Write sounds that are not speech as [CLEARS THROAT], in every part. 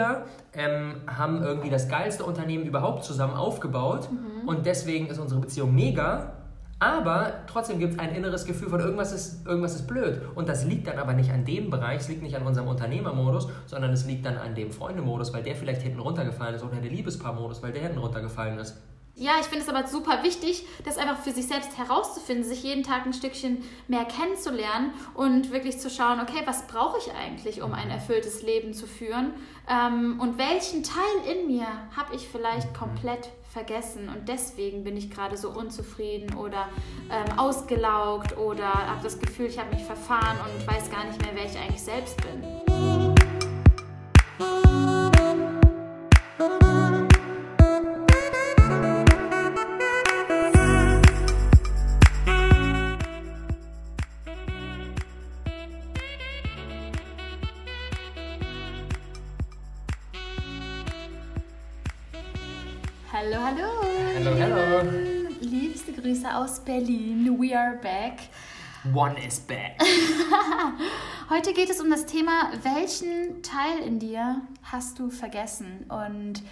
wir ähm, haben irgendwie das geilste Unternehmen überhaupt zusammen aufgebaut mhm. und deswegen ist unsere Beziehung mega. Aber trotzdem gibt es ein inneres Gefühl von irgendwas ist, irgendwas ist blöd. Und das liegt dann aber nicht an dem Bereich, es liegt nicht an unserem Unternehmermodus, sondern es liegt dann an dem Freundemodus, weil der vielleicht hinten runtergefallen ist oder der Liebespaarmodus, weil der hinten runtergefallen ist. Ja, ich finde es aber super wichtig, das einfach für sich selbst herauszufinden, sich jeden Tag ein Stückchen mehr kennenzulernen und wirklich zu schauen, okay, was brauche ich eigentlich, um ein erfülltes Leben zu führen? Ähm, und welchen Teil in mir habe ich vielleicht komplett vergessen und deswegen bin ich gerade so unzufrieden oder ähm, ausgelaugt oder habe das Gefühl, ich habe mich verfahren und weiß gar nicht mehr, wer ich eigentlich selbst bin. Hallo, hallo. Hallo, hallo. Liebste Grüße aus Berlin. We are back. One is back. [LAUGHS] Heute geht es um das Thema, welchen Teil in dir hast du vergessen? Und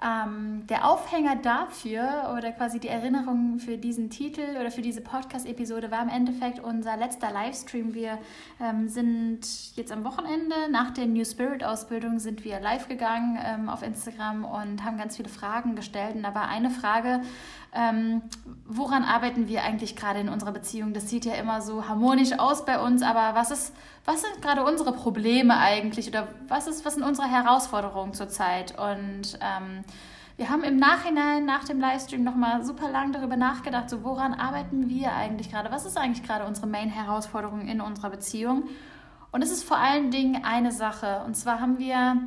ähm, der Aufhänger dafür oder quasi die Erinnerung für diesen Titel oder für diese Podcast-Episode war im Endeffekt unser letzter Livestream. Wir ähm, sind jetzt am Wochenende nach der New Spirit-Ausbildung sind wir live gegangen ähm, auf Instagram und haben ganz viele Fragen gestellt. Und da war eine Frage, ähm, woran arbeiten wir eigentlich gerade in unserer Beziehung? Das sieht ja immer so harmonisch aus bei uns, aber was ist, was sind gerade unsere Probleme eigentlich oder was ist, was sind unsere Herausforderungen zurzeit? Und ähm, wir haben im Nachhinein nach dem Livestream nochmal super lang darüber nachgedacht, so woran arbeiten wir eigentlich gerade? Was ist eigentlich gerade unsere Main-Herausforderung in unserer Beziehung? Und es ist vor allen Dingen eine Sache. Und zwar haben wir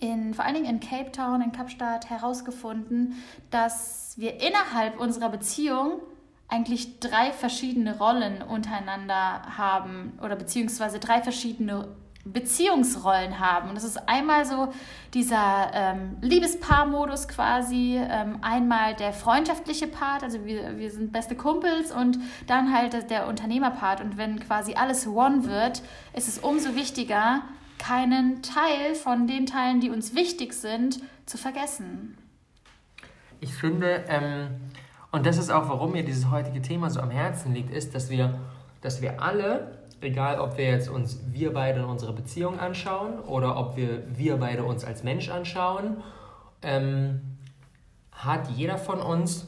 in, vor allen Dingen in Cape Town, in Kapstadt, herausgefunden, dass wir innerhalb unserer Beziehung eigentlich drei verschiedene Rollen untereinander haben oder beziehungsweise drei verschiedene Beziehungsrollen haben. Und das ist einmal so dieser ähm, Liebespaar-Modus quasi, ähm, einmal der freundschaftliche Part, also wir, wir sind beste Kumpels und dann halt der Unternehmerpart. Und wenn quasi alles one wird, ist es umso wichtiger, keinen Teil von den Teilen, die uns wichtig sind, zu vergessen. Ich finde, ähm, und das ist auch, warum mir dieses heutige Thema so am Herzen liegt, ist, dass wir, dass wir alle, egal ob wir jetzt uns wir beide in unserer Beziehung anschauen oder ob wir wir beide uns als Mensch anschauen, ähm, hat jeder von uns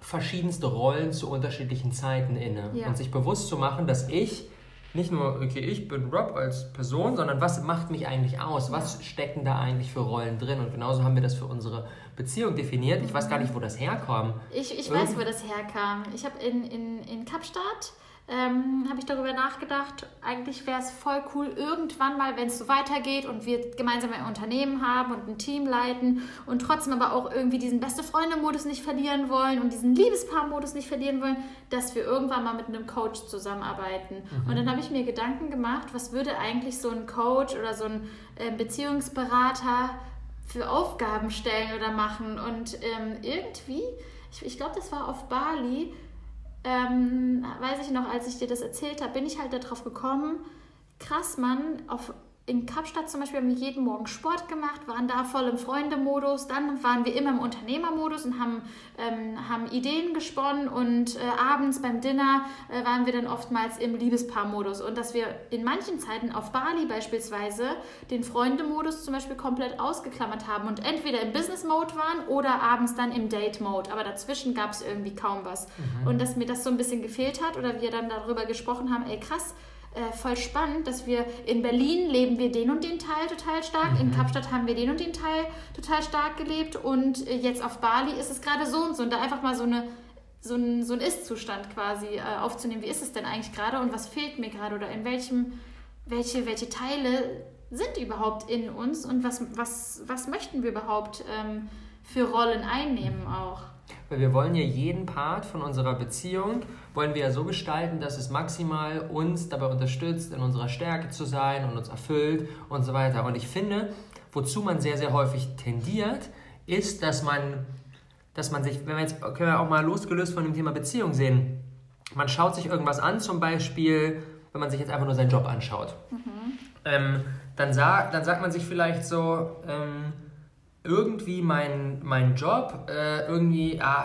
verschiedenste Rollen zu unterschiedlichen Zeiten inne. Ja. Und sich bewusst zu machen, dass ich nicht nur, okay, ich bin Rob als Person, sondern was macht mich eigentlich aus? Was stecken da eigentlich für Rollen drin? Und genauso haben wir das für unsere Beziehung definiert. Ich weiß gar nicht, wo das herkam. Ich, ich weiß, wo das herkam. Ich habe in, in, in Kapstadt ähm, habe ich darüber nachgedacht, eigentlich wäre es voll cool, irgendwann mal, wenn es so weitergeht und wir gemeinsam ein Unternehmen haben und ein Team leiten und trotzdem aber auch irgendwie diesen Beste-Freunde-Modus nicht verlieren wollen und diesen Liebespaar-Modus nicht verlieren wollen, dass wir irgendwann mal mit einem Coach zusammenarbeiten. Mhm. Und dann habe ich mir Gedanken gemacht, was würde eigentlich so ein Coach oder so ein äh, Beziehungsberater für Aufgaben stellen oder machen. Und ähm, irgendwie, ich, ich glaube, das war auf Bali, ähm, weiß ich noch, als ich dir das erzählt habe, bin ich halt darauf gekommen, krass, Mann, auf in Kapstadt zum Beispiel haben wir jeden Morgen Sport gemacht, waren da voll im Freundemodus. Dann waren wir immer im Unternehmermodus und haben, ähm, haben Ideen gesponnen. Und äh, abends beim Dinner äh, waren wir dann oftmals im Liebespaarmodus. Und dass wir in manchen Zeiten auf Bali beispielsweise den Freundemodus zum Beispiel komplett ausgeklammert haben und entweder im Business-Mode waren oder abends dann im Date-Mode. Aber dazwischen gab es irgendwie kaum was. Mhm. Und dass mir das so ein bisschen gefehlt hat oder wir dann darüber gesprochen haben, ey krass, äh, voll spannend, dass wir in Berlin leben wir den und den Teil total stark, mhm. in Kapstadt haben wir den und den Teil total stark gelebt und äh, jetzt auf Bali ist es gerade so und so und da einfach mal so eine so ein, so ein Ist-Zustand quasi äh, aufzunehmen. Wie ist es denn eigentlich gerade und was fehlt mir gerade oder in welchem, welche, welche Teile sind überhaupt in uns und was, was, was möchten wir überhaupt ähm, für Rollen einnehmen auch? Weil wir wollen ja jeden Part von unserer Beziehung, wollen wir ja so gestalten, dass es maximal uns dabei unterstützt, in unserer Stärke zu sein und uns erfüllt und so weiter. Und ich finde, wozu man sehr, sehr häufig tendiert, ist, dass man, dass man sich, wenn wir jetzt, können wir auch mal losgelöst von dem Thema Beziehung sehen, man schaut sich irgendwas an, zum Beispiel, wenn man sich jetzt einfach nur seinen Job anschaut. Mhm. Ähm, dann, sag, dann sagt man sich vielleicht so, ähm, irgendwie mein, mein Job äh, irgendwie, ah,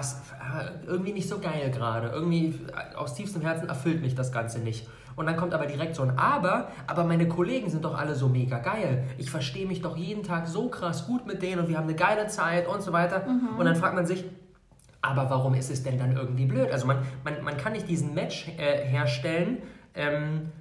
irgendwie nicht so geil gerade. Irgendwie äh, aus tiefstem Herzen erfüllt mich das Ganze nicht. Und dann kommt aber direkt so ein Aber, aber meine Kollegen sind doch alle so mega geil. Ich verstehe mich doch jeden Tag so krass gut mit denen und wir haben eine geile Zeit und so weiter. Mhm. Und dann fragt man sich, aber warum ist es denn dann irgendwie blöd? Also man, man, man kann nicht diesen Match äh, herstellen, ähm,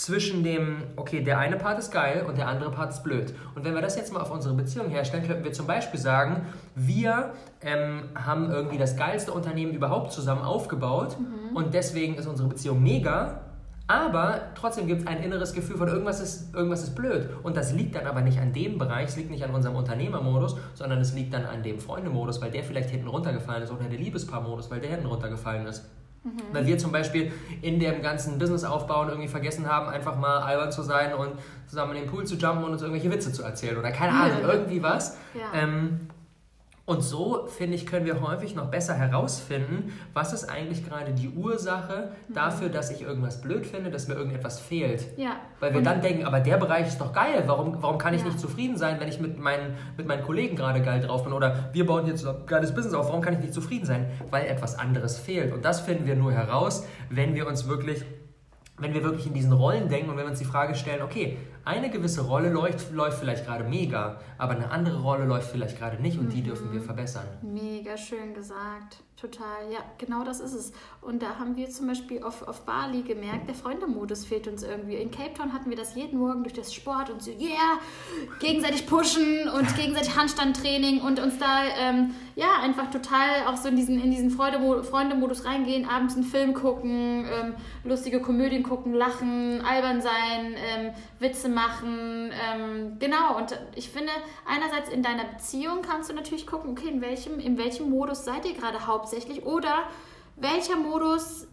zwischen dem, okay, der eine Part ist geil und der andere Part ist blöd. Und wenn wir das jetzt mal auf unsere Beziehung herstellen, könnten wir zum Beispiel sagen, wir ähm, haben irgendwie das geilste Unternehmen überhaupt zusammen aufgebaut mhm. und deswegen ist unsere Beziehung mega. Aber trotzdem gibt es ein inneres Gefühl von irgendwas ist, irgendwas ist blöd. Und das liegt dann aber nicht an dem Bereich, es liegt nicht an unserem Unternehmermodus, sondern es liegt dann an dem Freundemodus, weil der vielleicht hinten runtergefallen ist oder der Liebespaarmodus, weil der hinten runtergefallen ist. Mhm. Weil wir zum Beispiel in dem ganzen Business-Aufbauen irgendwie vergessen haben, einfach mal albern zu sein und zusammen in den Pool zu jumpen und uns irgendwelche Witze zu erzählen oder keine Ahnung, irgendwie was. Ja. Ähm, und so, finde ich, können wir häufig noch besser herausfinden, was ist eigentlich gerade die Ursache mhm. dafür, dass ich irgendwas blöd finde, dass mir irgendetwas fehlt. Ja. Weil wir und dann denken, aber der Bereich ist doch geil, warum, warum kann ich ja. nicht zufrieden sein, wenn ich mit meinen, mit meinen Kollegen gerade geil drauf bin? Oder wir bauen jetzt ein geiles Business auf, warum kann ich nicht zufrieden sein? Weil etwas anderes fehlt. Und das finden wir nur heraus, wenn wir uns wirklich wenn wir wirklich in diesen Rollen denken und wenn wir uns die Frage stellen, okay, eine gewisse Rolle läuft, läuft vielleicht gerade mega, aber eine andere Rolle läuft vielleicht gerade nicht und mhm. die dürfen wir verbessern. Mega schön gesagt. Total, ja, genau das ist es. Und da haben wir zum Beispiel auf, auf Bali gemerkt, der Freundemodus fehlt uns irgendwie. In Cape Town hatten wir das jeden Morgen durch das Sport und so, yeah, gegenseitig pushen und gegenseitig Handstandtraining und uns da, ähm, ja, einfach total auch so in diesen, in diesen Freundemodus reingehen, abends einen Film gucken, ähm, lustige Komödien gucken, lachen, albern sein, ähm, Witze machen, ähm, genau. Und ich finde, einerseits in deiner Beziehung kannst du natürlich gucken, okay, in welchem, in welchem Modus seid ihr gerade hauptsächlich hauptsächlich? Oder welcher Modus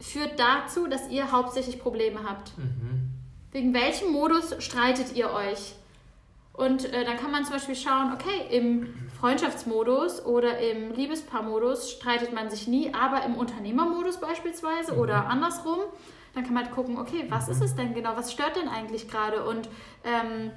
führt dazu, dass ihr hauptsächlich Probleme habt? Mhm. Wegen welchem Modus streitet ihr euch? Und äh, dann kann man zum Beispiel schauen, okay, im Freundschaftsmodus oder im Liebespaarmodus streitet man sich nie, aber im Unternehmermodus beispielsweise mhm. oder andersrum, dann kann man halt gucken, okay, was mhm. ist es denn genau? Was stört denn eigentlich gerade? Und ähm,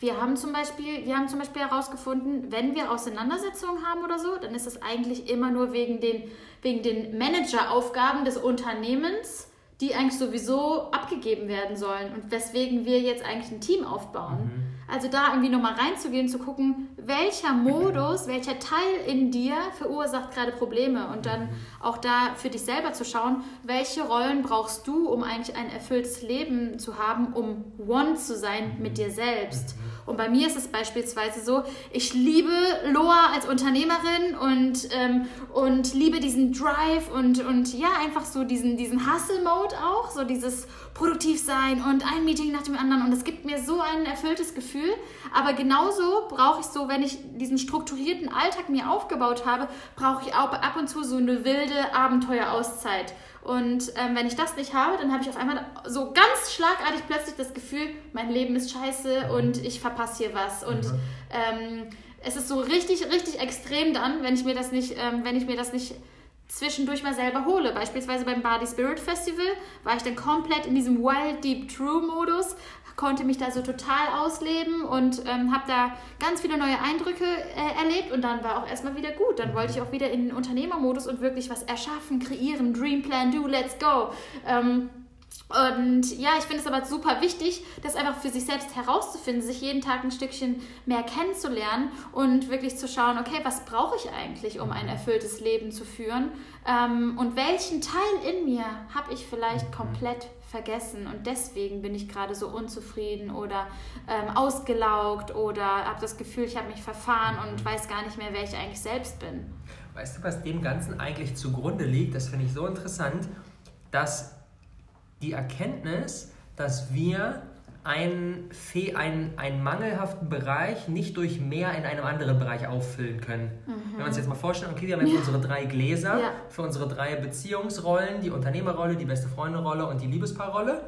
wir haben zum Beispiel, wir haben zum Beispiel herausgefunden, wenn wir Auseinandersetzungen haben oder so, dann ist es eigentlich immer nur wegen den, wegen den Manageraufgaben des Unternehmens, die eigentlich sowieso abgegeben werden sollen und weswegen wir jetzt eigentlich ein Team aufbauen. Mhm. Also da irgendwie nochmal reinzugehen, zu gucken, welcher Modus, welcher Teil in dir verursacht gerade Probleme? Und dann auch da für dich selber zu schauen, welche Rollen brauchst du, um eigentlich ein erfülltes Leben zu haben, um One zu sein mit dir selbst. Und bei mir ist es beispielsweise so, ich liebe Loa als Unternehmerin und, ähm, und liebe diesen Drive und, und ja, einfach so diesen, diesen Hustle-Mode auch, so dieses produktiv sein und ein Meeting nach dem anderen und es gibt mir so ein erfülltes Gefühl. Aber genauso brauche ich so, wenn ich diesen strukturierten Alltag mir aufgebaut habe, brauche ich auch ab und zu so eine wilde Abenteuerauszeit. Und ähm, wenn ich das nicht habe, dann habe ich auf einmal so ganz schlagartig plötzlich das Gefühl, mein Leben ist scheiße und ich verpasse hier was. Und mhm. ähm, es ist so richtig, richtig extrem dann, wenn ich mir das nicht, ähm, wenn ich mir das nicht zwischendurch mal selber hole. Beispielsweise beim Body Spirit Festival war ich dann komplett in diesem Wild Deep True Modus, konnte mich da so total ausleben und ähm, habe da ganz viele neue Eindrücke äh, erlebt und dann war auch erstmal wieder gut. Dann wollte ich auch wieder in den Unternehmermodus und wirklich was erschaffen, kreieren, Dream Plan, do, let's go. Ähm, und ja, ich finde es aber super wichtig, das einfach für sich selbst herauszufinden, sich jeden Tag ein Stückchen mehr kennenzulernen und wirklich zu schauen, okay, was brauche ich eigentlich, um ein erfülltes Leben zu führen? Ähm, und welchen Teil in mir habe ich vielleicht komplett vergessen und deswegen bin ich gerade so unzufrieden oder ähm, ausgelaugt oder habe das Gefühl, ich habe mich verfahren und weiß gar nicht mehr, wer ich eigentlich selbst bin. Weißt du, was dem Ganzen eigentlich zugrunde liegt? Das finde ich so interessant, dass die Erkenntnis, dass wir einen, einen, einen mangelhaften Bereich nicht durch mehr in einem anderen Bereich auffüllen können. Mhm. Wenn wir uns jetzt mal vorstellen, okay, wir haben jetzt ja. unsere drei Gläser ja. für unsere drei Beziehungsrollen, die Unternehmerrolle, die beste Freunde-Rolle und die Liebespaarrolle.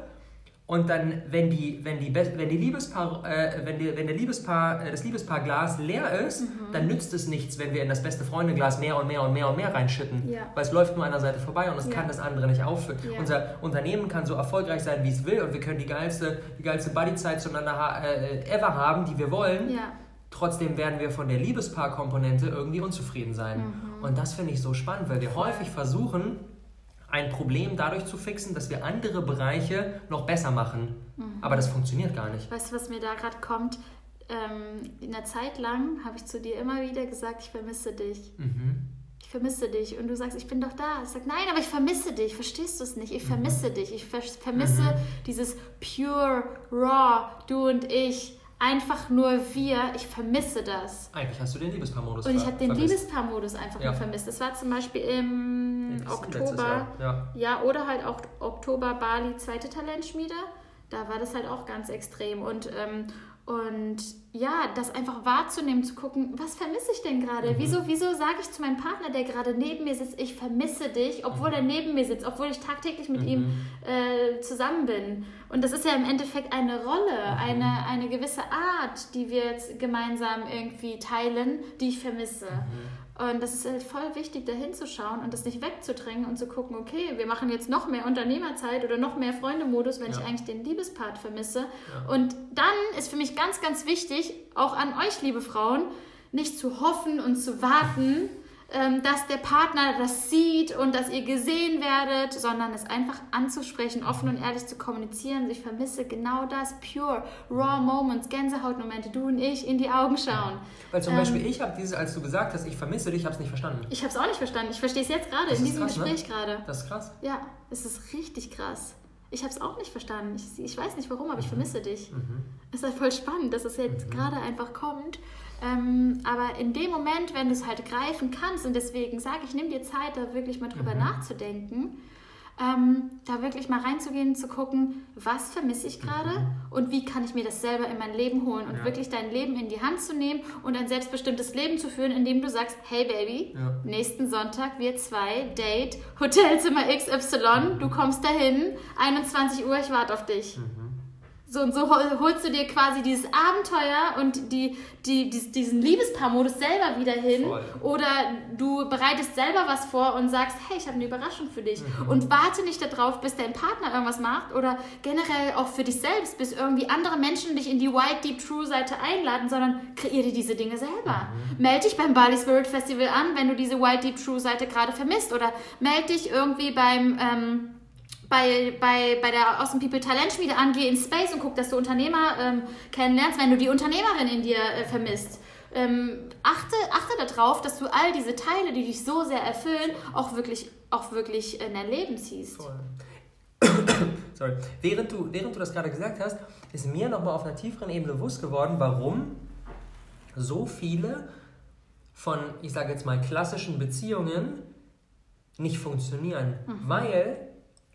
Und dann, wenn, die, wenn, die, wenn, die Liebespaar, äh, wenn, die, wenn der Liebespaar, äh, das Liebespaarglas leer ist, Mhm. dann nützt es nichts, wenn wir in das beste Freundeglas mehr und mehr und mehr und mehr reinschütten. Ja. Weil es läuft nur an der Seite vorbei und es Ja. kann das andere nicht auffüllen. Ja. Unser Unternehmen kann so erfolgreich sein, wie es will und wir können die geilste, die geilste Buddy-Zeit zueinander äh, ever haben, die wir wollen. Trotzdem werden wir von der Liebespaar-Komponente irgendwie unzufrieden sein. Mhm. Und das finde ich so spannend, weil wir häufig versuchen, ein Problem dadurch zu fixen, dass wir andere Bereiche noch besser machen. Mhm. Aber das funktioniert gar nicht. Weißt du, was mir da gerade kommt? Ähm, in einer Zeit lang habe ich zu dir immer wieder gesagt, ich vermisse dich. Mhm. Ich vermisse dich. Und du sagst, ich bin doch da. Ich sage, nein, aber ich vermisse dich. Verstehst du es nicht? Ich vermisse dich. Ich ver vermisse Mhm. dieses pure, raw, du und ich. Einfach nur wir. Ich vermisse das. Eigentlich hast du den Liebespaar-Modus Und ich habe den. Liebespaar-Modus einfach Ja. nur vermisst. Das war zum Beispiel im letztes Oktober. Ja. Ja, oder halt auch Oktober Bali, zweite Talentschmiede. Da war das halt auch ganz extrem. Und, ähm, und ja, das einfach wahrzunehmen, zu gucken, was vermisse ich denn gerade? Wieso, wieso sage ich zu meinem Partner, der gerade neben mir sitzt, ich vermisse dich, obwohl er neben mir sitzt, obwohl ich tagtäglich mit ihm äh, zusammen bin. Und das ist ja im Endeffekt eine Rolle, eine, eine gewisse Art, die wir jetzt gemeinsam irgendwie teilen, die ich vermisse. Und das ist halt voll wichtig, da hinzuschauen und das nicht wegzudrängen und zu gucken, okay, wir machen jetzt noch mehr Unternehmerzeit oder noch mehr Freundemodus, wenn Ja. ich eigentlich den Liebespart vermisse. Und dann ist für mich ganz, ganz wichtig, auch an euch, liebe Frauen, nicht zu hoffen und zu warten, dass der Partner das sieht und dass ihr gesehen werdet, sondern es einfach anzusprechen, offen und ehrlich zu kommunizieren. Ich vermisse genau das, pure, raw Moments, Gänsehautmomente, du und ich in die Augen schauen. Weil zum Ähm, Beispiel, ich habe dieses, als du gesagt hast, ich vermisse dich, ich habe es nicht verstanden. Ich habe es auch nicht verstanden. Ich verstehe es jetzt gerade, in diesem krass, ne? Gespräch gerade. Das ist krass. Ja, es ist richtig krass. Ich habe es auch nicht verstanden. Ich, ich weiß nicht warum, aber Mhm. ich vermisse dich. Es ist halt voll spannend, dass es jetzt gerade einfach kommt. Ähm, aber in dem Moment, wenn du es halt greifen kannst, und deswegen sage ich, nimm dir Zeit, da wirklich mal Mhm. drüber nachzudenken, ähm, da wirklich mal reinzugehen, zu gucken, was vermisse ich gerade und wie kann ich mir das selber in mein Leben holen und Mhm. Ja. wirklich dein Leben in die Hand zu nehmen und ein selbstbestimmtes Leben zu führen, indem du sagst, hey Baby, Ja. nächsten Sonntag wir zwei, Date, Hotelzimmer XY, du kommst dahin, 21 Uhr, ich warte auf dich. So und so hol- holst du dir quasi dieses Abenteuer und die, die, dies- diesen Liebespaarmodus selber wieder hin. Voll. Oder du bereitest selber was vor und sagst, hey, ich habe eine Überraschung für dich. Und warte nicht darauf, bis dein Partner irgendwas macht oder generell auch für dich selbst, bis irgendwie andere Menschen dich in die White Deep True Seite einladen, sondern kreier dir diese Dinge selber. Meld dich beim Bali Spirit Festival an, wenn du diese White Deep True Seite gerade vermisst. Oder meld dich irgendwie beim... Ähm, bei, bei, bei der Awesome People Talentschmiede an, geh in Space und guck, dass du Unternehmer ähm, kennenlernst, wenn du die Unternehmerin in dir äh, vermisst. Ähm, achte, achte darauf, dass du all diese Teile, die dich so sehr erfüllen, auch wirklich, auch wirklich in dein Leben ziehst. Voll. [COUGHS] Sorry. Während du, während du das gerade gesagt hast, ist mir nochmal auf einer tieferen Ebene bewusst geworden, warum so viele von, ich sage jetzt mal, klassischen Beziehungen nicht funktionieren. Weil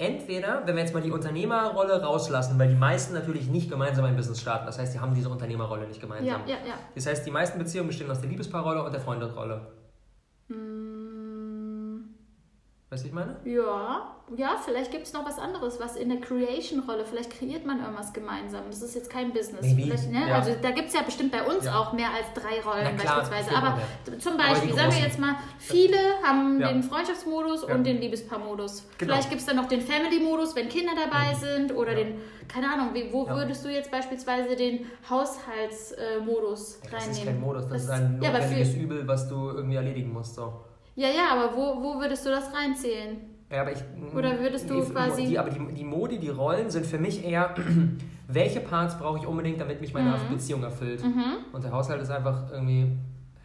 entweder, wenn wir jetzt mal die Unternehmerrolle rauslassen, weil die meisten natürlich nicht gemeinsam ein Business starten, das heißt, die haben diese Unternehmerrolle nicht gemeinsam. Ja, ja, ja. Das heißt, die meisten Beziehungen bestehen aus der Liebespaarrolle und der Freundesrolle. Weißt du, ich meine? Ja, ja, vielleicht gibt es noch was anderes, was in der Creation-Rolle, vielleicht kreiert man irgendwas gemeinsam. Das ist jetzt kein Business. Ne? ja. Also da gibt es ja bestimmt bei uns Ja. auch mehr als drei Rollen klar, beispielsweise. Aber zum Beispiel, sagen wir jetzt mal, viele haben Ja. den Freundschaftsmodus und den Liebespaarmodus. Genau. Vielleicht gibt es dann noch den Family-Modus, wenn Kinder dabei sind oder den, keine Ahnung, wo würdest du jetzt beispielsweise den Haushaltsmodus Das reinnehmen? ist kein Modus, das, Das- ist ein notwendiges Übel, was du irgendwie erledigen musst. So. Ja, ja, aber wo, wo würdest du das reinzählen? Ja, aber ich, Oder würdest du die, quasi- Die, aber die, die Modi, die Rollen sind für mich eher, [CLEARS THROAT] welche Parts brauche ich unbedingt, damit mich meine Mhm. Beziehung erfüllt. Und der Haushalt ist einfach irgendwie,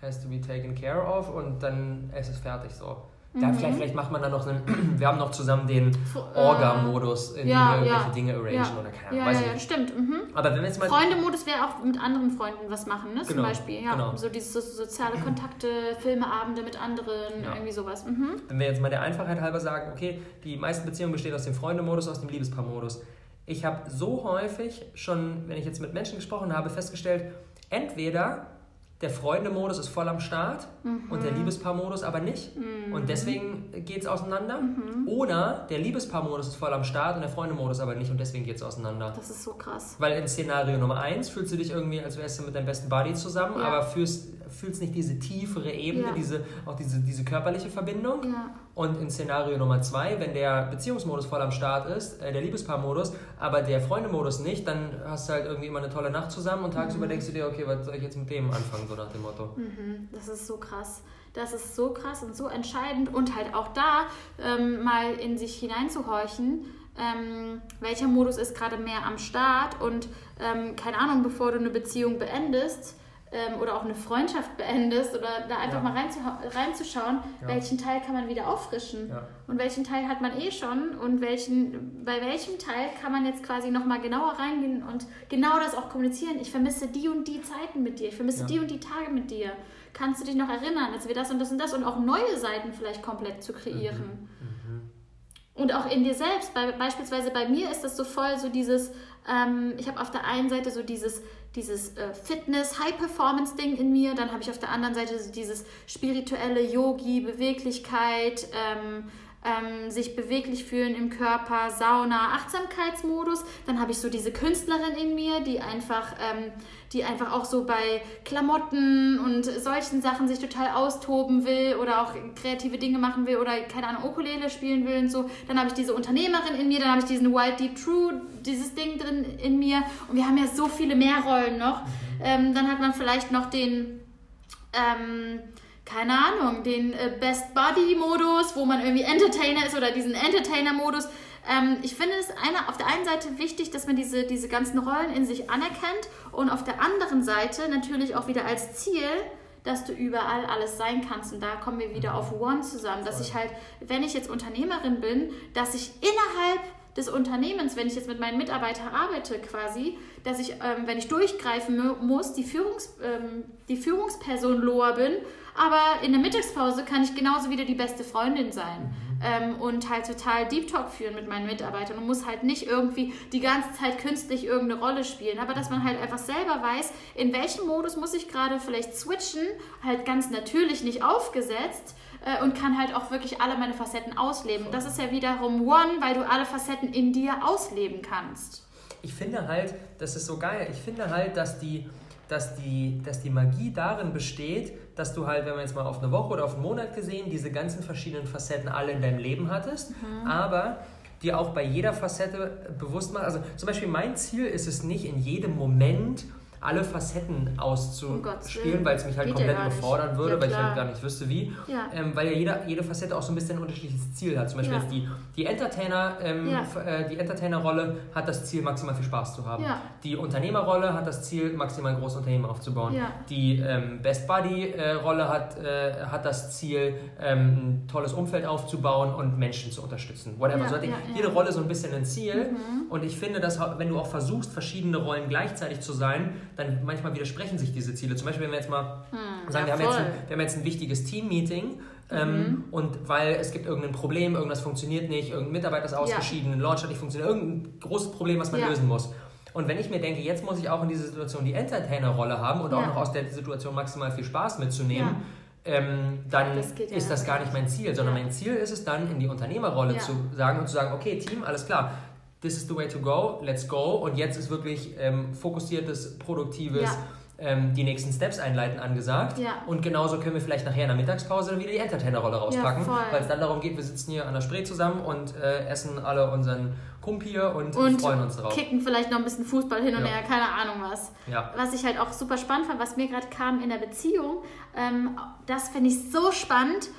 has to be taken care of und dann ist es fertig so. Da, vielleicht, vielleicht macht man dann noch einen, [CLEARS THROAT] wir haben noch zusammen den äh, Orga-Modus, in ja, dem wir irgendwelche ja. Dinge arrangen Ja. oder keine Ahnung, Ja, weiß ja, ich ja, nicht. stimmt. Mhm. Aber wenn wir jetzt mal... Freunde-Modus wäre auch mit anderen Freunden was machen, ne? Zum Genau, Beispiel. Ja, genau. so diese so- soziale Kontakte, Filmeabende mit anderen, irgendwie sowas. Mhm. Wenn wir jetzt mal der Einfachheit halber sagen, okay, die meisten Beziehungen bestehen aus dem Freundemodus, aus dem Liebespaarmodus. Ich habe so häufig schon, wenn ich jetzt mit Menschen gesprochen habe, festgestellt, entweder der Freunde-Modus ist voll am Start und der Liebespaar-Modus aber nicht. Und deswegen geht es auseinander. Oder der Liebespaar-Modus ist voll am Start und der Freunde-Modus aber nicht und deswegen geht es auseinander. Das ist so krass. Weil in Szenario Nummer 1 fühlst du dich irgendwie, als wärst du mit deinem besten Buddy zusammen, Ja. aber fühlst, fühlst nicht diese tiefere Ebene, Ja. diese, auch diese, diese körperliche Verbindung. Ja. Und in Szenario Nummer 2, wenn der Beziehungsmodus voll am Start ist, äh, der Liebespaar-Modus, aber der Freunde-Modus nicht, dann hast du halt irgendwie immer eine tolle Nacht zusammen und tagsüber denkst du dir, okay, was soll ich jetzt mit dem anfangen, so nach dem Motto. Mhm, Das ist so krass. Das ist so krass und so entscheidend und halt auch da ähm, mal in sich hineinzuhorchen, ähm, welcher Modus ist gerade mehr am Start und ähm, keine Ahnung, bevor du eine Beziehung beendest ähm, oder auch eine Freundschaft beendest oder da einfach Ja. mal reinzuschauen, Ja. welchen Teil kann man wieder auffrischen Ja. und welchen Teil hat man eh schon und welchen, bei welchem Teil kann man jetzt quasi nochmal genauer reingehen und genau das auch kommunizieren. Ich vermisse die und die Zeiten mit dir, ich vermisse die und die Tage mit dir. Kannst du dich noch erinnern, als wir das und das und das und auch neue Seiten vielleicht komplett zu kreieren? Und auch in dir selbst, bei, beispielsweise bei mir ist das so voll so dieses, ähm, ich habe auf der einen Seite so dieses, dieses äh, Fitness, High-Performance-Ding in mir, dann habe ich auf der anderen Seite dieses spirituelle Yogi, Beweglichkeit, ähm, ähm, sich beweglich fühlen im Körper, Sauna, Achtsamkeitsmodus. Dann habe ich so diese Künstlerin in mir, die einfach, ähm, die einfach auch so bei Klamotten und solchen Sachen sich total austoben will oder auch kreative Dinge machen will oder keine Ahnung, Ukulele spielen will und so. Dann habe ich diese Unternehmerin in mir, dann habe ich diesen Wild Deep True, dieses Ding drin in mir. Und wir haben ja so viele mehr Rollen noch. Ähm, dann hat man vielleicht noch den ähm, keine Ahnung, den äh, Best Buddy-Modus, wo man irgendwie Entertainer ist oder diesen Entertainer-Modus. Ähm, ich finde es eine, auf der einen Seite wichtig, dass man diese, diese ganzen Rollen in sich anerkennt und auf der anderen Seite natürlich auch wieder als Ziel, dass du überall alles sein kannst. Und da kommen wir wieder auf One zusammen, dass ich halt, wenn ich jetzt Unternehmerin bin, dass ich innerhalb des Unternehmens, wenn ich jetzt mit meinen Mitarbeitern arbeite quasi, dass ich, ähm, wenn ich durchgreifen mu- muss, die, Führungs, ähm, die Führungsperson Loa bin, aber in der Mittagspause kann ich genauso wieder die beste Freundin sein ähm, und halt total Deep Talk führen mit meinen Mitarbeitern und muss halt nicht irgendwie die ganze Zeit künstlich irgendeine Rolle spielen, aber dass man halt einfach selber weiß, in welchem Modus muss ich gerade vielleicht switchen, halt ganz natürlich nicht aufgesetzt, äh, und kann halt auch wirklich alle meine Facetten ausleben. Das ist ja wiederum One, weil du alle Facetten in dir ausleben kannst. Ich finde halt, das ist so geil, ich finde halt, dass die, dass die, dass die Magie darin besteht, dass du halt, wenn man jetzt mal auf eine Woche oder auf einen Monat gesehen, diese ganzen verschiedenen Facetten alle in deinem Leben hattest, aber dir auch bei jeder Facette bewusst machst. Also zum Beispiel mein Ziel ist es nicht, in jedem Moment alle Facetten auszuspielen, Willen. weil es mich halt Geht komplett überfordern würde, Ja, weil ich halt gar nicht wüsste, wie. Ja. Ähm, weil ja jeder, jede Facette auch so ein bisschen ein unterschiedliches Ziel hat. Zum Beispiel jetzt die, die Entertainer, ähm, äh, die Entertainer-Rolle hat das Ziel, maximal viel Spaß zu haben. Die Unternehmerrolle hat das Ziel, maximal ein großes Unternehmen aufzubauen. Die ähm, Best Buddy-Rolle hat, äh, hat das Ziel, ähm, ein tolles Umfeld aufzubauen und Menschen zu unterstützen. Whatever. So hat jede Rolle so ein bisschen ein Ziel. Und ich finde, dass wenn du auch versuchst, verschiedene Rollen gleichzeitig zu sein, dann manchmal widersprechen sich diese Ziele. Zum Beispiel, wenn wir jetzt mal sagen, wir, ja, haben jetzt ein, wir haben jetzt ein wichtiges Team-Meeting. Ähm, Und weil es gibt irgendein Problem, irgendwas funktioniert nicht, irgendein Mitarbeiter ist ausgeschieden, ein Launch hat nicht funktioniert, irgendein großes Problem, was man Ja. lösen muss. Und wenn ich mir denke, jetzt muss ich auch in dieser Situation die Entertainer-Rolle haben und auch Ja. noch aus der Situation maximal viel Spaß mitzunehmen, ähm, dann Das ja ist das gar nicht mein Ziel, sondern Ja. mein Ziel ist es dann, in die Unternehmerrolle Ja. zu sagen und zu sagen, okay, Team, alles klar, this is the way to go, let's go. Und jetzt ist wirklich ähm, fokussiertes, produktives, Ja. ähm, die nächsten Steps einleiten angesagt. Ja. Und genauso können wir vielleicht nachher in der Mittagspause wieder die Entertainer-Rolle rauspacken, voll. weil es dann darum geht, wir sitzen hier an der Spree zusammen und äh, essen alle unseren Kumpier und, Und freuen uns drauf. kicken vielleicht noch ein bisschen Fußball hin und Ja. her, keine Ahnung was. Ja. Was ich halt auch super spannend fand, was mir gerade kam in der Beziehung, ähm, das finde ich so spannend,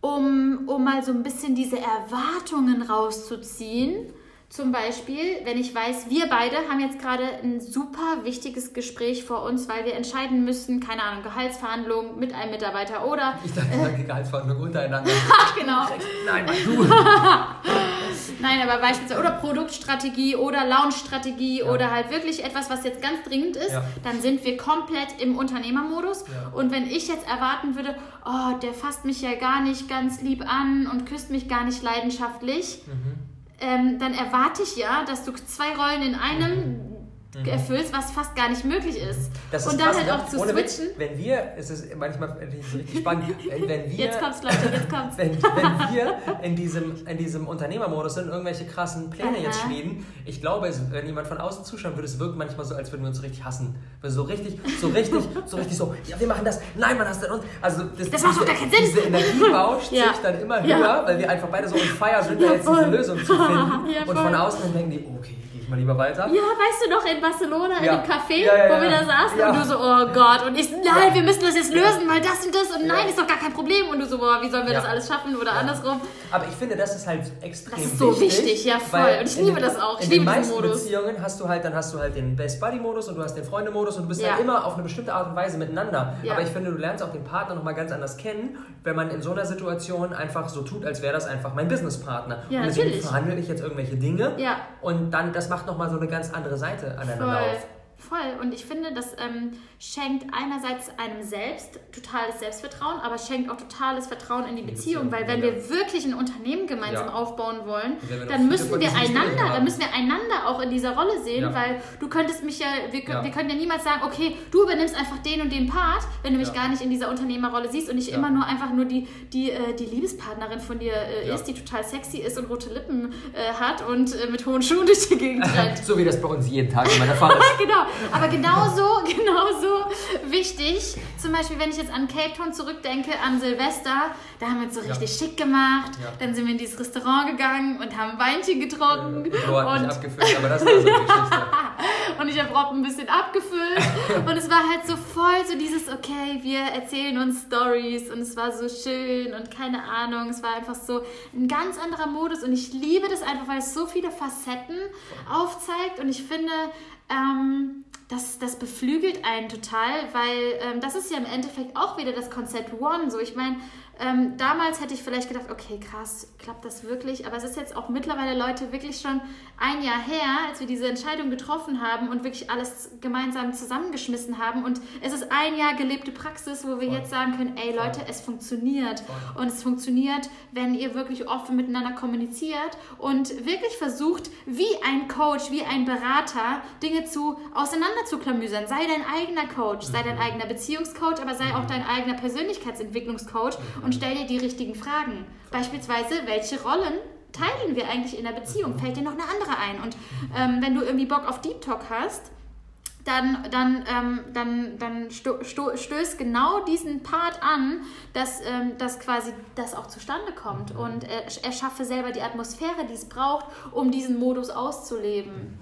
um, um mal so ein bisschen diese Erwartungen rauszuziehen. Zum Beispiel, wenn ich weiß, wir beide haben jetzt gerade ein super wichtiges Gespräch vor uns, weil wir entscheiden müssen, keine Ahnung, Gehaltsverhandlungen mit einem Mitarbeiter oder, Ich dachte, äh, Gehaltsverhandlung untereinander. [LAUGHS] ach genau, Nein, du. [LAUGHS] Nein, aber beispielsweise oder Produktstrategie oder Launchstrategie Ja. oder halt wirklich etwas, was jetzt ganz dringend ist, Ja. dann sind wir komplett im Unternehmermodus. Ja. Und wenn ich jetzt erwarten würde, oh, der fasst mich ja gar nicht ganz lieb an und küsst mich gar nicht leidenschaftlich, Mhm. Ähm, dann erwarte ich ja, dass du zwei Rollen in einem mhm. erfüllst, was fast gar nicht möglich ist. Das ist und dann halt auch zu switchen. Witz, wenn wir, es ist manchmal richtig spannend, [LAUGHS] wenn wir, jetzt kommt's Leute, jetzt kommt's. Wenn, wenn wir in diesem, in diesem Unternehmermodus sind, irgendwelche krassen Pläne Aha. jetzt schmieden, ich glaube, wenn jemand von außen zuschauen würde, es wirkt manchmal so, als würden wir uns richtig hassen. Weil so richtig, so richtig, [LAUGHS] so richtig so, ja, wir machen das, nein, man hast denn uns. Also das, das macht doch gar keinen Sinn. Diese Energie bauscht [LAUGHS] ja. sich dann immer höher, ja. weil wir einfach beide so on fire sind, da jetzt diese Lösung zu finden. Ja, und von außen denken die, okay, ich mal lieber weiter. Ja, weißt du noch, in Barcelona, ja. in dem Café, ja, ja, wo wir da saßen und du so, oh Gott, und ich, nein, wir müssen das jetzt lösen, weil das und das und nein, ist doch gar kein Problem. Und du so, boah, wie sollen wir das alles schaffen oder andersrum. Aber ich finde, das ist halt extrem wichtig. Das ist so wichtig, wichtig ja voll. Und ich liebe den, das auch. Ich liebe diesen Modus. Beziehungen hast du halt, dann hast du halt den Best Buddy Modus und du hast den Freunde Modus und du bist ja. halt immer auf eine bestimmte Art und Weise miteinander. Aber ich finde, du lernst auch den Partner nochmal ganz anders kennen, wenn man in so einer Situation einfach so tut, als wäre das einfach mein Businesspartner. Ja, und deswegen natürlich. verhandle ich jetzt irgendwelche Dinge. Ja. Und dann, das macht nochmal so eine ganz andere Seite aneinander Voll. auf. Voll. Und ich finde, das ähm, schenkt einerseits einem selbst totales Selbstvertrauen, aber schenkt auch totales Vertrauen in die Beziehung. Weil wenn ja. wir wirklich ein Unternehmen gemeinsam ja. aufbauen wollen, dann müssen wir einander, dann müssen wir einander auch in dieser Rolle sehen, ja. weil du könntest mich ja, wir, wir können ja niemals sagen, okay, du übernimmst einfach den und den Part, wenn du mich gar nicht in dieser Unternehmerrolle siehst und nicht immer nur einfach nur die, die, äh, die Liebespartnerin von dir äh, ist, die total sexy ist und rote Lippen äh, hat und äh, mit hohen Schuhen durch die Gegend [LAUGHS] rennt. so wie das bei uns jeden Tag in meiner Fall [LAUGHS] ist. genau. Aber genauso, [LAUGHS] genauso wichtig, zum Beispiel, wenn ich jetzt an Cape Town zurückdenke, an Silvester, da haben wir uns so richtig ja. schick gemacht. Ja. Dann sind wir in dieses Restaurant gegangen und haben Weinchen getrunken. Ja, und abgefüllt, aber das war so [LAUGHS] und ich habe Rob ein bisschen abgefüllt. [LAUGHS] und es war halt so voll so dieses, okay, wir erzählen uns Stories und es war so schön und keine Ahnung. Es war einfach so ein ganz anderer Modus und ich liebe das einfach, weil es so viele Facetten aufzeigt und ich finde, ähm, das, das beflügelt einen total, weil ähm, das ist ja im Endeffekt auch wieder das Konzept One. So, ich meine, ähm, damals hätte ich vielleicht gedacht, okay, krass, klappt das wirklich? Aber es ist jetzt auch mittlerweile Leute wirklich schon ein Jahr her, als wir diese Entscheidung getroffen haben und wirklich alles gemeinsam zusammengeschmissen haben. Und es ist ein Jahr gelebte Praxis, wo wir Voll. jetzt sagen können, ey Leute, Voll. es funktioniert. Voll. Und es funktioniert, wenn ihr wirklich offen miteinander kommuniziert und wirklich versucht, wie ein Coach, wie ein Berater, Dinge zu auseinander zu klamüsern. Sei dein eigener Coach, sei dein mhm. eigener Beziehungscoach, aber sei auch mhm. dein eigener Persönlichkeitsentwicklungscoach. Mhm und stell dir die richtigen Fragen. Beispielsweise, welche Rollen teilen wir eigentlich in der Beziehung? Mhm. Fällt dir noch eine andere ein? Und ähm, wenn du irgendwie Bock auf Deep Talk hast, dann, dann, ähm, dann, dann sto, sto, stößt genau diesen Part an, dass, ähm, dass quasi das auch zustande kommt. Mhm. Und er, er schaffe selber die Atmosphäre, die es braucht, um diesen Modus auszuleben.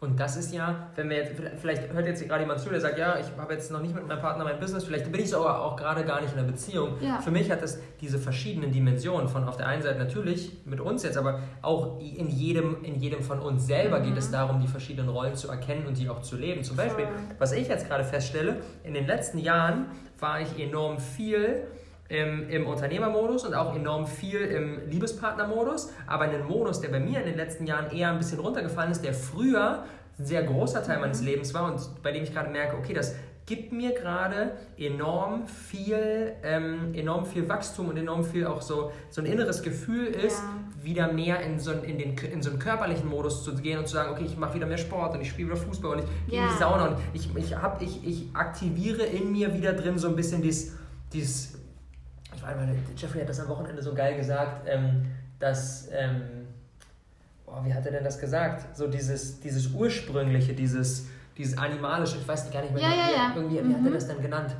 Und das ist ja, wenn wir jetzt, vielleicht hört jetzt gerade jemand zu, der sagt, ja, ich habe jetzt noch nicht mit meinem Partner mein Business, vielleicht bin ich so aber auch gerade gar nicht in einer Beziehung. Ja. Für mich hat es diese verschiedenen Dimensionen von auf der einen Seite natürlich mit uns jetzt, aber auch in jedem, in jedem von uns selber mhm. geht es mhm. darum, die verschiedenen Rollen zu erkennen und die auch zu leben. Zum Beispiel, was ich jetzt gerade feststelle, in den letzten Jahren war ich enorm viel im, im Unternehmermodus und auch enorm viel im Liebespartnermodus, aber einen Modus, der bei mir in den letzten Jahren eher ein bisschen runtergefallen ist, der früher ein sehr großer Teil meines Lebens war und bei dem ich gerade merke, okay, das gibt mir gerade enorm viel, ähm, enorm viel Wachstum und enorm viel auch so, so ein inneres Gefühl ist, ja. wieder mehr in so, in, den, in so einen körperlichen Modus zu gehen und zu sagen, okay, ich mache wieder mehr Sport und ich spiele wieder Fußball und ich gehe ja. in die Sauna und ich, ich, hab, ich, ich aktiviere in mir wieder drin so ein bisschen dieses, dieses ich weiß nicht, Jeffrey hat das am Wochenende so geil gesagt, ähm, dass, ähm, oh, wie hat er denn das gesagt? So dieses, dieses ursprüngliche, dieses, dieses animalische, ich weiß gar nicht mehr, ja, wie, ja, ja. Irgendwie, wie mhm. hat er mhm. das denn genannt?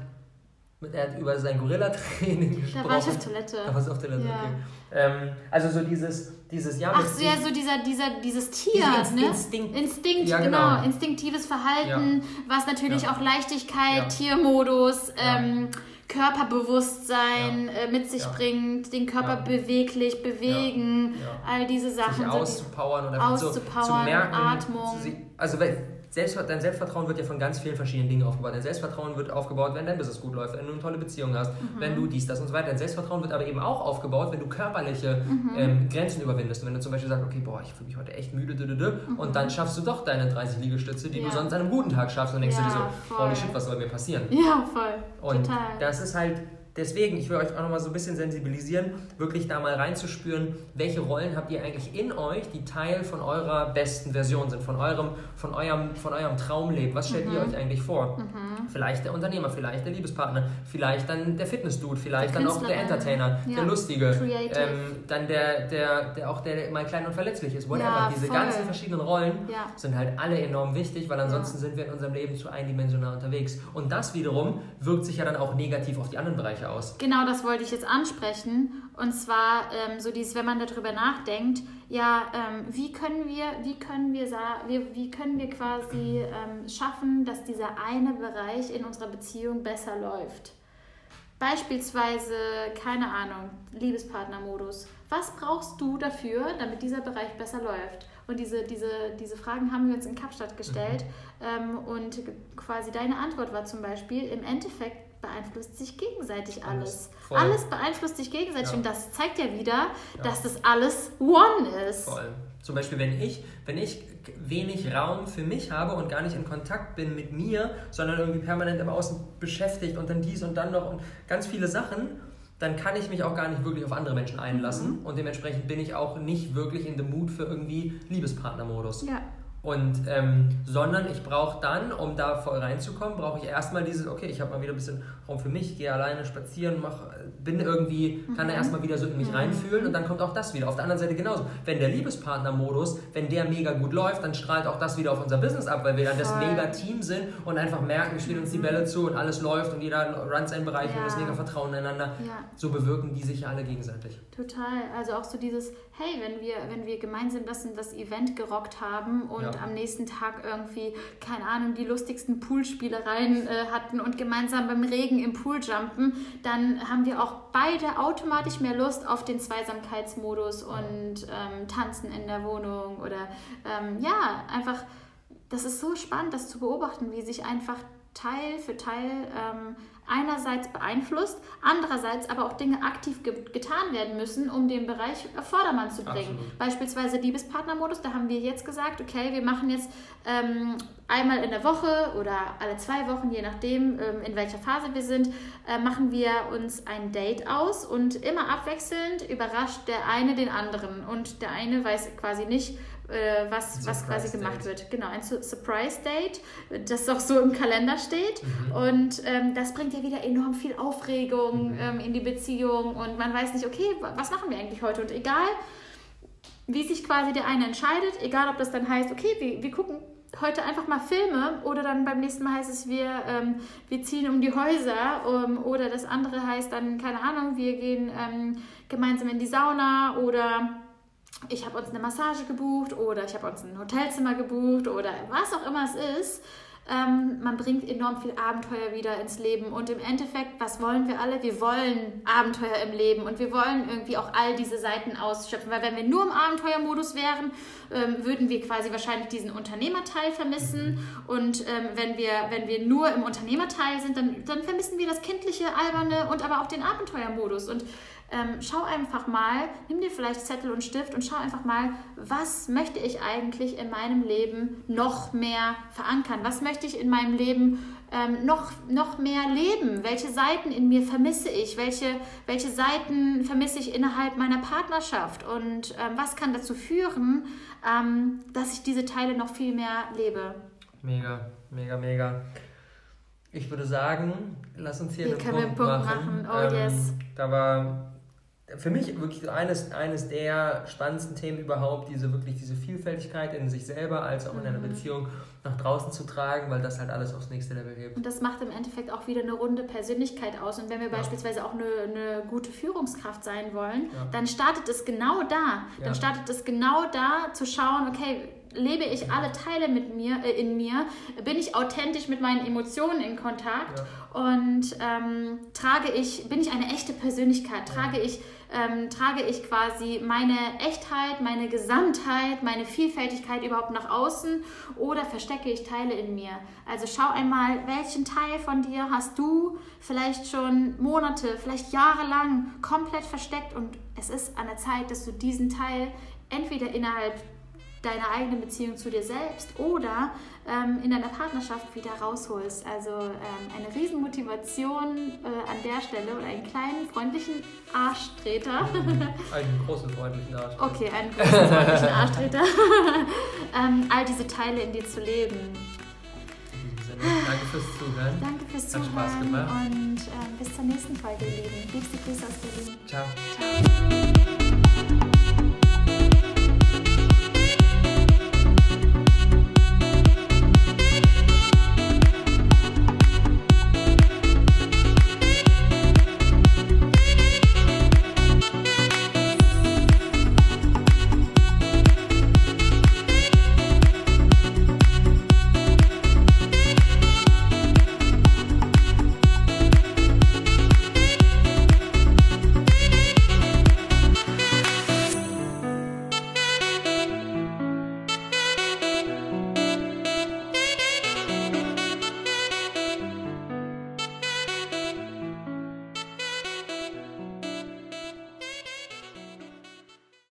Er hat über sein Gorilla-Training gesprochen. Da war ich auf Toilette. Da war ich auf Toilette, okay. Ähm, also so dieses, dieses ja, Ach so, ja, so dieser, dieser, dieses Tier, Inst ne? Instinkt. Instinkt, ja, genau. genau. Instinktives Verhalten, ja. was natürlich auch Leichtigkeit, Tiermodus, ähm, Körperbewusstsein äh, mit sich bringt, den Körper beweglich bewegen, all diese Sachen. Sich auszupowern und auszupowern, so, zu merken, Atmung. Also Selbst, dein Selbstvertrauen wird ja von ganz vielen verschiedenen Dingen aufgebaut. Dein Selbstvertrauen wird aufgebaut, wenn dein Business gut läuft, wenn du eine tolle Beziehung hast, mhm. wenn du dies, das und so weiter. Dein Selbstvertrauen wird aber eben auch aufgebaut, wenn du körperliche mhm. ähm, Grenzen überwindest. Und wenn du zum Beispiel sagst, okay, boah, ich fühle mich heute echt müde, mhm. und dann schaffst du doch deine 30 Liegestütze, die ja. du sonst an einem guten Tag schaffst und denkst ja, du dir so, voll. holy shit, was soll mir passieren? Ja, voll. Und Total. das ist halt deswegen, ich will euch auch nochmal so ein bisschen sensibilisieren, wirklich da mal reinzuspüren, welche Rollen habt ihr eigentlich in euch, die Teil von eurer besten Version sind, von eurem, von eurem, von eurem Traumleben. Was stellt mhm. ihr euch eigentlich vor? Mhm. Vielleicht der Unternehmer, vielleicht der Liebespartner, vielleicht dann der Fitnessdude, vielleicht dann auch der Entertainer, ja. der Lustige, ähm, dann der, der, der auch der mal klein und verletzlich ist, whatever. Ja, Diese ganzen verschiedenen Rollen ja. sind halt alle enorm wichtig, weil ansonsten sind wir in unserem Leben zu eindimensional unterwegs. Und das wiederum wirkt sich ja dann auch negativ auf die anderen Bereiche aus. Genau, das wollte ich jetzt ansprechen. Und zwar ähm, so dieses, wenn man darüber nachdenkt, ja, ähm, wie können wir, wie können wir, wie, wie können wir quasi ähm, schaffen, dass dieser eine Bereich in unserer Beziehung besser läuft? Beispielsweise, keine Ahnung, Liebespartnermodus. Was brauchst du dafür, damit dieser Bereich besser läuft? Und diese, diese, diese Fragen haben wir uns in Kapstadt gestellt. Mhm. Ähm, und quasi deine Antwort war zum Beispiel, im Endeffekt beeinflusst sich gegenseitig alles. Alles, alles beeinflusst sich gegenseitig. Ja. Und das zeigt ja wieder, ja. dass das alles One ist. Voll. Zum Beispiel, wenn ich, wenn ich wenig Raum für mich habe und gar nicht in Kontakt bin mit mir, sondern irgendwie permanent im Außen beschäftigt und dann dies und dann noch und ganz viele Sachen, dann kann ich mich auch gar nicht wirklich auf andere Menschen einlassen mhm. und dementsprechend bin ich auch nicht wirklich in the mood für irgendwie Liebespartnermodus. Ja. Und, ähm, sondern ich brauche dann, um da voll reinzukommen, brauche ich erstmal dieses, okay, ich habe mal wieder ein bisschen Raum für mich, gehe alleine spazieren, mach, bin irgendwie, kann da mhm. erstmal wieder so in mich mhm. reinfühlen und dann kommt auch das wieder. Auf der anderen Seite genauso. Wenn der Liebespartner-Modus, wenn der mega gut läuft, dann strahlt auch das wieder auf unser Business ab, weil wir dann das mega Team sind und einfach merken, wir spielen uns die mhm. Bälle zu und alles läuft und jeder runnt seinen Bereich ja. und ist mega Vertrauen einander. Ja. So bewirken die sich ja alle gegenseitig. Total. Also auch so dieses, hey, wenn wir, wenn wir gemeinsam das, das Event gerockt haben und ja. am nächsten Tag irgendwie, keine Ahnung, die lustigsten Poolspielereien äh, hatten und gemeinsam beim Regen im Pool jumpen, dann haben wir auch beide automatisch mehr Lust auf den Zweisamkeitsmodus und ähm, tanzen in der Wohnung oder ähm, ja, einfach, das ist so spannend, das zu beobachten, wie sich einfach Teil für Teil ähm, einerseits beeinflusst, andererseits aber auch Dinge aktiv ge getan werden müssen, um den Bereich auf Vordermann zu bringen. Absolut. Beispielsweise Liebespartnermodus, da haben wir jetzt gesagt, okay, wir machen jetzt ähm, einmal in der Woche oder alle zwei Wochen, je nachdem, ähm, in welcher Phase wir sind, äh, machen wir uns ein Date aus und immer abwechselnd überrascht der eine den anderen und der eine weiß quasi nicht, äh, was, was quasi gemacht Date. wird. Genau, ein Surprise Date, das auch so im Kalender steht. Mhm. Und ähm, das bringt ja wieder enorm viel Aufregung mhm. ähm, in die Beziehung und man weiß nicht, okay, was machen wir eigentlich heute? Und egal, wie sich quasi der eine entscheidet, egal ob das dann heißt, okay, wir, wir gucken heute einfach mal Filme oder dann beim nächsten Mal heißt es, wir, ähm, wir ziehen um die Häuser um, oder das andere heißt dann, keine Ahnung, wir gehen ähm, gemeinsam in die Sauna oder ich habe uns eine Massage gebucht oder ich habe uns ein Hotelzimmer gebucht oder was auch immer es ist. Ähm, man bringt enorm viel Abenteuer wieder ins Leben und im Endeffekt, was wollen wir alle? Wir wollen Abenteuer im Leben und wir wollen irgendwie auch all diese Seiten ausschöpfen, weil wenn wir nur im Abenteuermodus wären, ähm, würden wir quasi wahrscheinlich diesen Unternehmerteil vermissen und ähm, wenn, wir, wenn wir nur im Unternehmerteil sind, dann, dann vermissen wir das kindliche, alberne und aber auch den Abenteuermodus und ähm, schau einfach mal, nimm dir vielleicht Zettel und Stift und schau einfach mal, was möchte ich eigentlich in meinem Leben noch mehr verankern? Was möchte ich in meinem Leben ähm, noch, noch mehr leben? Welche Seiten in mir vermisse ich? Welche, welche Seiten vermisse ich innerhalb meiner Partnerschaft? Und ähm, was kann dazu führen, ähm, dass ich diese Teile noch viel mehr lebe? Mega, mega, mega. Ich würde sagen, lass uns hier, hier einen, Punkt, machen. machen. Oh yes. Da war für mich wirklich eines, eines der spannendsten Themen überhaupt, diese wirklich diese Vielfältigkeit in sich selber als auch in einer mhm. Beziehung nach draußen zu tragen, weil das halt alles aufs nächste Level hebt. Und das macht im Endeffekt auch wieder eine runde Persönlichkeit aus. Und wenn wir ja. beispielsweise auch eine, eine, gute Führungskraft sein wollen, ja. dann startet es genau da. Dann ja. startet es genau da zu schauen, okay, lebe ich alle Teile mit mir, äh, in mir, bin ich authentisch mit meinen Emotionen in Kontakt und ähm, trage ich, bin ich eine echte Persönlichkeit, trage ich ähm, trage ich quasi meine Echtheit, meine Gesamtheit, meine Vielfältigkeit überhaupt nach außen oder verstecke ich Teile in mir? Also schau einmal, welchen Teil von dir hast du vielleicht schon Monate, vielleicht Jahre lang komplett versteckt und es ist an der Zeit, dass du diesen Teil entweder innerhalb deine eigene Beziehung zu dir selbst oder ähm, in deiner Partnerschaft wieder rausholst. Also ähm, eine Riesenmotivation äh, an der Stelle oder einen kleinen freundlichen Arschtreter. einen großen freundlichen Arschtreter. Okay, einen großen freundlichen Arschtreter. [LAUGHS] ähm, all diese Teile in dir zu leben. Danke fürs Zuhören. Danke fürs Zuhören. Hat Spaß gemacht. Und äh, bis zur nächsten Folge, ihr Lieben. Liebste Grüße aus Berlin. Ciao. Ciao.